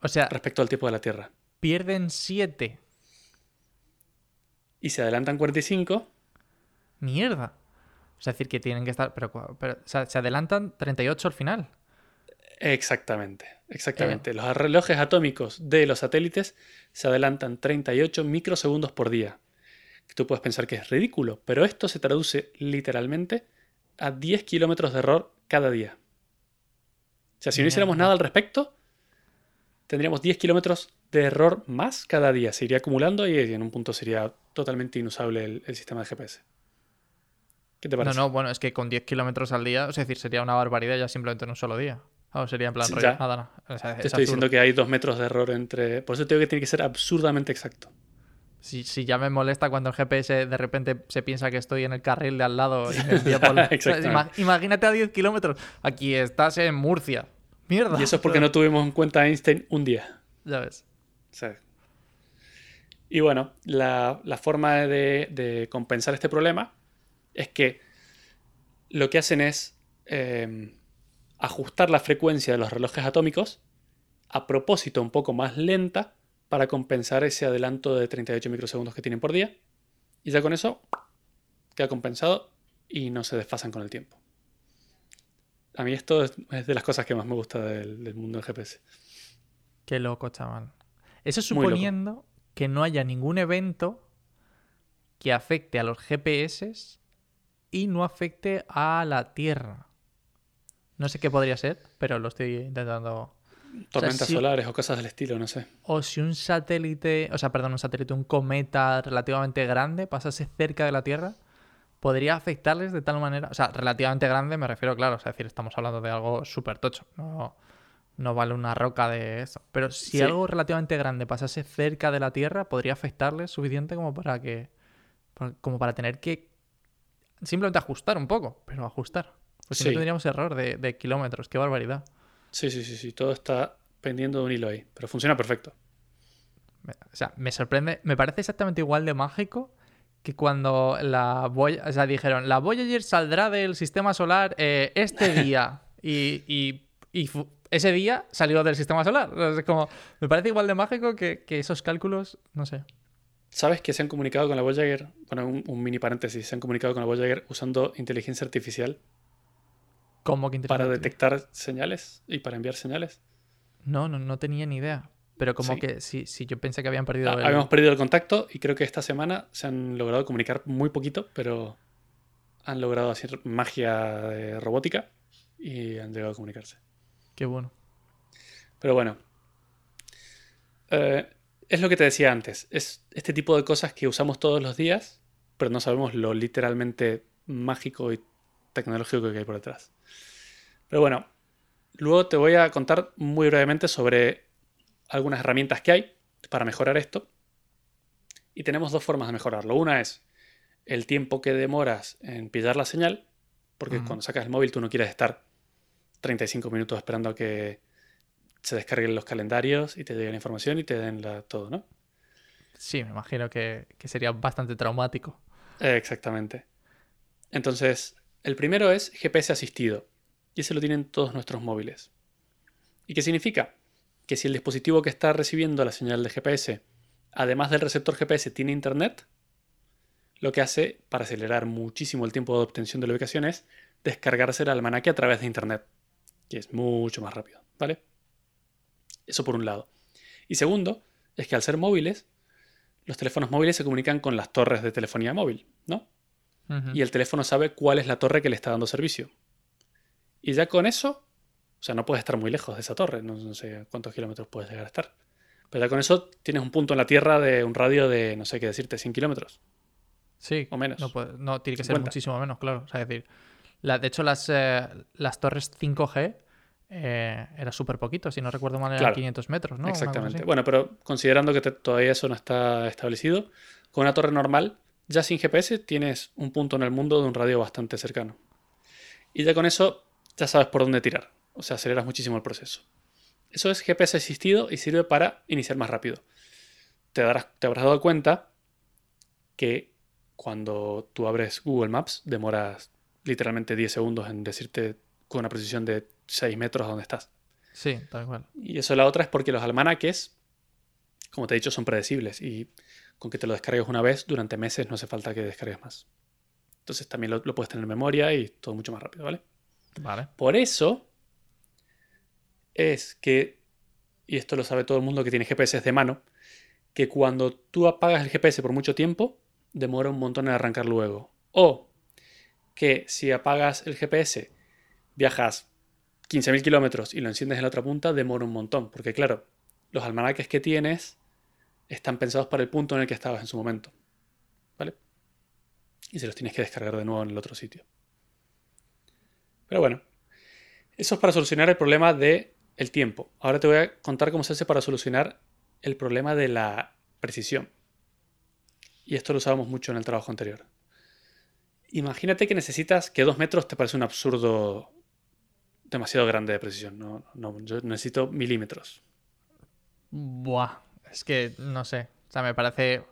O sea, respecto al tiempo de la Tierra. pierden 7. Y se adelantan 45, Mierda. O sea, es decir, que tienen que estar. Pero, pero, o sea, se adelantan 38 al final. Exactamente, exactamente. Los relojes atómicos de los satélites se adelantan 38 microsegundos por día. Tú puedes pensar que es ridículo, pero esto se traduce literalmente a 10 kilómetros de error cada día. O sea, si no hiciéramos nada al respecto, tendríamos 10 kilómetros de error más cada día. Se iría acumulando y en un punto sería totalmente inusable el, el sistema de GPS. ¿Qué te No, parece? no, bueno, es que con 10 kilómetros al día, es decir, sería una barbaridad ya simplemente en un solo día. Sería en plan rollo, ya. nada, nada. O sea, Te es estoy diciendo que hay dos metros de error entre. Por eso te digo que tiene que ser absurdamente exacto. Si, si ya me molesta cuando el GPS de repente se piensa que estoy en el carril de al lado y me envía por... <laughs> imagínate a 10 kilómetros. Aquí estás en Murcia. Mierda. Y eso es porque no tuvimos en cuenta a Einstein un día. Ya ves. Y bueno, la, la forma de, de compensar este problema es que lo que hacen es eh, ajustar la frecuencia de los relojes atómicos a propósito un poco más lenta para compensar ese adelanto de 38 microsegundos que tienen por día. Y ya con eso queda compensado y no se desfasan con el tiempo. A mí esto es, de las cosas que más me gusta del, del mundo del GPS. Qué loco, chaval. Eso suponiendo que no haya ningún evento que afecte a los GPS y no afecte a la Tierra. No sé qué podría ser, pero lo estoy intentando. Tormentas si- solares o cosas del estilo, no sé. O si un satélite, o sea, perdón, un satélite, un cometa relativamente grande pasase cerca de la Tierra, podría afectarles de tal manera. O sea, relativamente grande me refiero, claro, o sea, es decir, estamos hablando de algo súper tocho. No, no vale una roca de eso. Pero si Sí. algo relativamente grande pasase cerca de la Tierra, podría afectarles suficiente como para que. como para tener que simplemente ajustar un poco, pero ajustar. Pues si no Sí. tendríamos error de, de kilómetros, qué barbaridad. Sí, sí, sí, sí. Todo está pendiendo de un hilo ahí. Pero funciona perfecto. O sea, me sorprende, me parece exactamente igual de mágico que cuando la Voy- o sea, dijeron, la Voyager saldrá del sistema solar eh, este <laughs> día y, y- ese día salió del sistema solar. Es como, me parece igual de mágico que, que esos cálculos, no sé. ¿Sabes que se han comunicado con la Voyager? Bueno, un, un mini paréntesis. Se han comunicado con la Voyager usando inteligencia artificial ¿Cómo que para detectar señales y para enviar señales. No, no, no tenía ni idea. Pero como Sí. que si, si yo pensé que habían perdido Ah, el... Habíamos perdido el contacto y creo que esta semana se han logrado comunicar muy poquito, pero han logrado hacer magia de robótica y han llegado a comunicarse. Qué bueno. Pero bueno. Eh, es lo que te decía antes. Es este tipo de cosas que usamos todos los días, pero no sabemos lo literalmente mágico y tecnológico que hay por detrás. Pero bueno, luego te voy a contar muy brevemente sobre algunas herramientas que hay para mejorar esto. Y tenemos dos formas de mejorarlo. Una es el tiempo que demoras en pillar la señal, porque cuando sacas el móvil tú no quieres estar 35 minutos esperando a que se descarguen los calendarios y te llegue la información y te den la, todo, ¿no? Sí, me imagino que, sería bastante traumático. exactamente. Entonces, el primero es GPS asistido. Y ese lo tienen todos nuestros móviles. ¿Y qué significa? Que si el dispositivo que está recibiendo la señal de GPS, además del receptor GPS, tiene internet, lo que hace para acelerar muchísimo el tiempo de obtención de la ubicación es descargarse el almanaque a través de internet, que es mucho más rápido, ¿vale? Eso por un lado. Y segundo, es que al ser móviles, los teléfonos móviles se comunican con las torres de telefonía móvil, ¿no? Y el teléfono sabe cuál es la torre que le está dando servicio. Y ya con eso, o sea, no puedes estar muy lejos de esa torre, no, sé cuántos kilómetros puedes llegar a estar. Pero ya con eso tienes un punto en la Tierra de un radio de, no sé qué decirte, 100 kilómetros. Sí. O menos. No, tiene que ser muchísimo menos, claro. O sea, es decir, de hecho, las, eh, las torres 5G eh, era súper poquito, si no recuerdo mal, eran 500 metros, ¿no? Exactamente. Bueno, pero considerando que todavía eso no está establecido, con una torre normal, ya sin GPS, tienes un punto en el mundo de un radio bastante cercano. Y ya con eso, ya sabes por dónde tirar. O sea, aceleras muchísimo el proceso. Eso es GPS asistido y sirve para iniciar más rápido. Te, darás, te habrás dado cuenta que cuando tú abres Google Maps demoras literalmente 10 segundos en decirte con una precisión de 6 metros a dónde estás. Sí, tal cual. Y eso la otra es porque los almanaques, como te he dicho, son predecibles y con que te lo descargues una vez durante meses no hace falta que descargues más. Entonces también lo, puedes tener en memoria y todo mucho más rápido, ¿vale? Vale. Por eso es que, y esto lo sabe todo el mundo que tiene GPS de mano, que cuando tú apagas el GPS por mucho tiempo, demora un montón en arrancar luego. O que si apagas el GPS, viajas 15.000 kilómetros y lo enciendes en la otra punta, demora un montón. Porque claro, los almanaques que tienes están pensados para el punto en el que estabas en su momento. ¿Vale? Y se los tienes que descargar de nuevo en el otro sitio. Pero bueno, eso es para solucionar el problema del el tiempo. Ahora te voy a contar cómo se hace para solucionar el problema de la precisión. Y esto lo usábamos mucho en el trabajo anterior. Imagínate que necesitas que dos metros te parece un absurdo demasiado grande de precisión. No, no, yo necesito milímetros. Buah, es que no sé. O sea, me parece.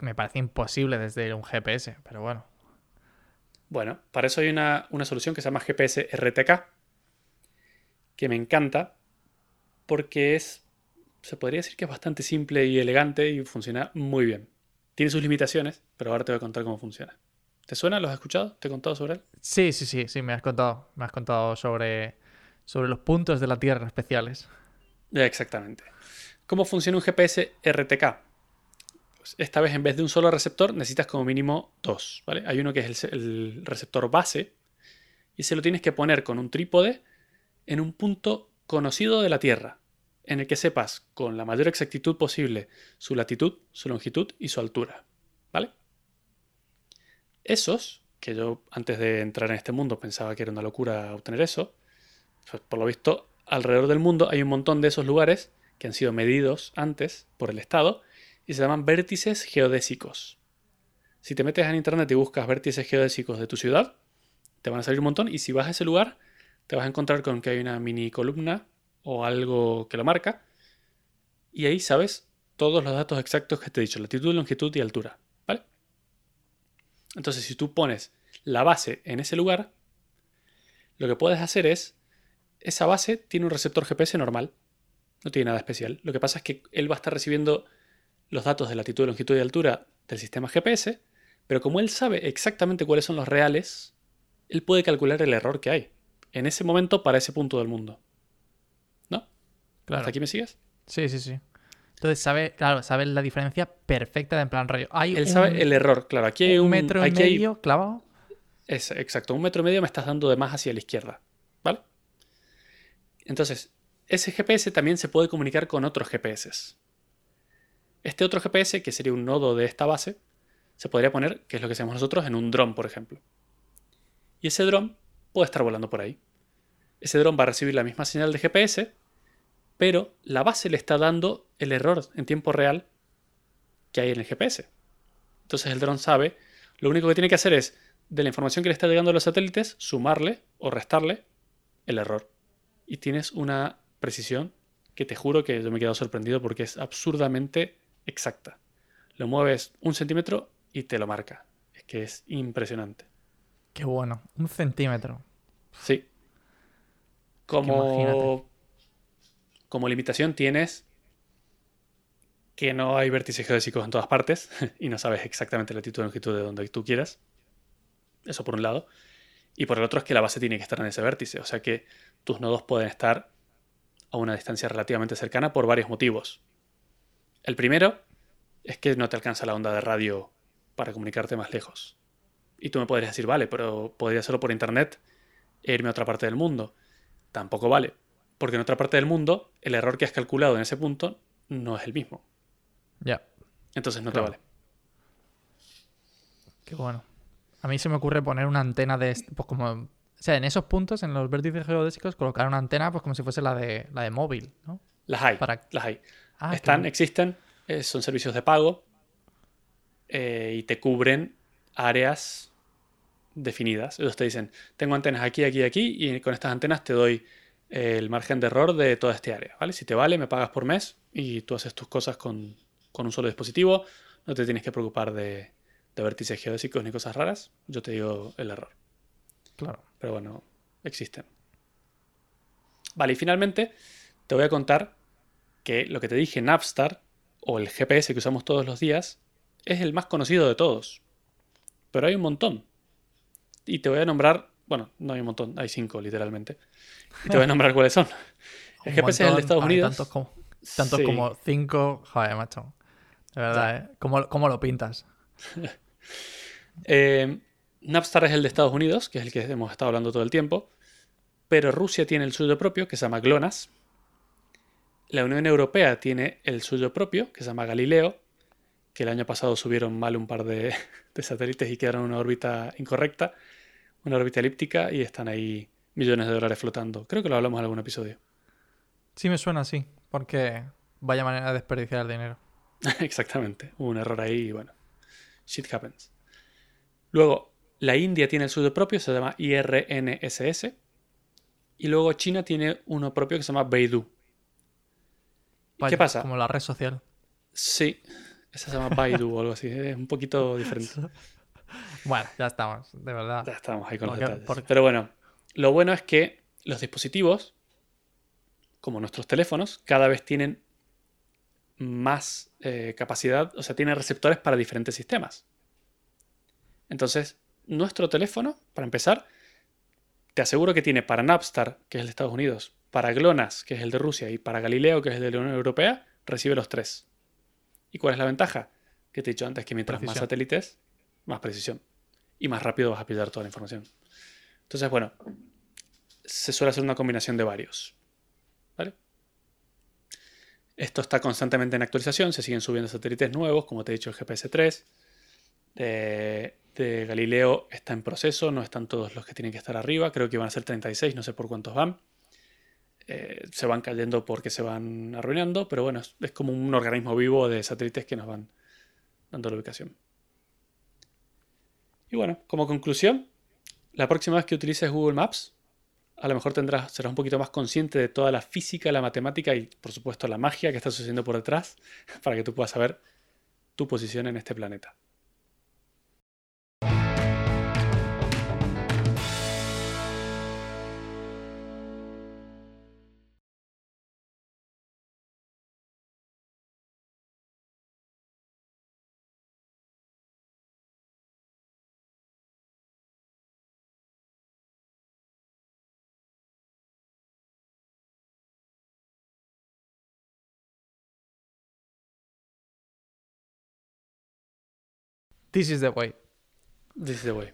Me parece imposible desde un GPS, pero bueno. Bueno, para eso hay una, una solución que se llama GPS RTK, que me encanta porque es. Se podría decir que es bastante simple y elegante y funciona muy bien. Tiene sus limitaciones, pero ahora te voy a contar cómo funciona. ¿Te suena? ¿Lo has escuchado? ¿Te he contado sobre él? Sí, sí, sí, sí, me has contado. Me has contado sobre, sobre los puntos de la Tierra especiales. Exactamente. ¿Cómo funciona un GPS RTK? Esta vez en vez de un solo receptor necesitas como mínimo dos. ¿vale? Hay uno que es el, el receptor base y se lo tienes que poner con un trípode en un punto conocido de la Tierra, en el que sepas con la mayor exactitud posible su latitud, su longitud y su altura. ¿Vale? Esos, que yo antes de entrar en este mundo pensaba que era una locura obtener eso, pues por lo visto alrededor del mundo hay un montón de esos lugares que han sido medidos antes por el Estado y se llaman vértices geodésicos. Si te metes en internet y buscas vértices geodésicos de tu ciudad, te van a salir un montón y si vas a ese lugar te vas a encontrar con que hay una mini columna o algo que lo marca y ahí sabes todos los datos exactos que te he dicho, latitud, longitud y altura. Entonces, si tú pones la base en ese lugar, lo que puedes hacer es, esa base tiene un receptor GPS normal, no tiene nada especial. Lo que pasa es que él va a estar recibiendo los datos de latitud, longitud y altura del sistema GPS, pero como él sabe exactamente cuáles son los reales, él puede calcular el error que hay en ese momento para ese punto del mundo. ¿No? Claro. ¿Hasta aquí me sigues? Sí, sí, sí. Entonces sabe, claro, sabe la diferencia perfecta de en plan rollo. Hay Él sabe el error, claro. Aquí hay un, metro y medio clavado. Es exacto, un metro y medio me estás dando de más hacia la izquierda, ¿vale? Entonces, ese GPS también se puede comunicar con otros GPS. Este otro GPS, que sería un nodo de esta base, se podría poner, que es lo que hacemos nosotros, en un dron, por ejemplo. Y ese dron puede estar volando por ahí. Ese dron va a recibir la misma señal de GPS, pero la base le está dando el error en tiempo real que hay en el GPS. Entonces el dron sabe, lo único que tiene que hacer es, de la información que le está llegando a los satélites, sumarle o restarle el error. Y tienes una precisión que te juro que yo me he quedado sorprendido porque es absurdamente exacta. Lo mueves un centímetro y te lo marca. Es que es impresionante. Qué bueno, un centímetro. Sí. Como, como limitación tienes que no hay vértices geodésicos en todas partes <laughs> y no sabes exactamente la latitud y longitud de donde tú quieras. Eso por un lado. Y por el otro es que la base tiene que estar en ese vértice. O sea que tus nodos pueden estar a una distancia relativamente cercana por varios motivos. El primero es que no te alcanza la onda de radio para comunicarte más lejos. Y tú me podrías decir, vale, pero podría hacerlo por internet e irme a otra parte del mundo. Tampoco vale, porque en otra parte del mundo el error que has calculado en ese punto no es el mismo. Ya. Entonces no te vale. Qué bueno. A mí se me ocurre poner una antena de... Pues como... O sea, en esos puntos, en los vértices geodésicos, colocar una antena pues como si fuese la de, la de móvil, ¿no? Las hay, Para- las hay. Ah, Están, existen, eh, son servicios de pago eh, y te cubren áreas definidas. Ellos te dicen, tengo antenas aquí, aquí, aquí y con estas antenas te doy el margen de error de toda esta área. ¿vale? Si te vale, me pagas por mes y tú haces tus cosas con, con un solo dispositivo. No te tienes que preocupar de, de vértices geodésicos ni cosas raras. Yo te digo el error. Claro. Pero bueno, existen. Vale, y finalmente te voy a contar que lo que te dije, Navstar, o el GPS que usamos todos los días, es el más conocido de todos. Pero hay un montón. Y te voy a nombrar, bueno, no hay un montón, hay cinco literalmente. Y te voy a <laughs> nombrar cuáles son. El Un GPS es el de montón. Estados Ay, Unidos. Tantos como, tantos Sí. como cinco. Joder, macho. De verdad, ¿eh? ¿Cómo, cómo lo pintas? <laughs> Eh, Navstar es el de Estados Unidos, que es el que hemos estado hablando todo el tiempo, pero Rusia tiene el suyo propio, que se llama GLONASS. La Unión Europea tiene el suyo propio, que se llama Galileo, que el año pasado subieron mal un par de, <laughs> de satélites y quedaron en una órbita incorrecta, una órbita elíptica, y están ahí millones de dólares flotando. Creo que lo hablamos en algún episodio. Sí me suena así, porque vaya manera de desperdiciar el dinero. <laughs> Exactamente, hubo un error ahí y bueno, shit happens. Luego, la India tiene el suyo propio, se llama IRNSS. Y luego China tiene uno propio que se llama Beidou. ¿Y Vaya, qué pasa? Como la red social. Sí, esa se llama Baidu o algo así, es un poquito <laughs> diferente. Bueno, ya estamos, de verdad. Ya estamos ahí con los detalles. Pero bueno, lo bueno es que los dispositivos, como nuestros teléfonos, cada vez tienen más eh, capacidad, o sea, tienen receptores para diferentes sistemas. Entonces, nuestro teléfono, para empezar, te aseguro que tiene para Napstar, que es el de Estados Unidos, para GLONASS, que es el de Rusia, y para Galileo, que es el de la Unión Europea, recibe los tres. ¿Y cuál es la ventaja? Que te he dicho antes que mientras más satélites, más precisión. Y más rápido vas a pillar toda la información. Entonces, bueno, se suele hacer una combinación de varios. ¿Vale? Esto está constantemente en actualización, se siguen subiendo satélites nuevos, como te he dicho, el GPS-3. De, Galileo está en proceso, no están todos los que tienen que estar arriba, creo que van a ser 36, no sé por cuántos van. Eh, se van cayendo porque se van arruinando, pero bueno, es, es como un organismo vivo de satélites que nos van dando la ubicación. Y bueno, como conclusión, la próxima vez que utilices Google Maps, a lo mejor tendrás, serás un poquito más consciente de toda la física, la matemática y por supuesto la magia que está sucediendo por detrás <laughs> para que tú puedas saber tu posición en este planeta. This is the way. This is the way.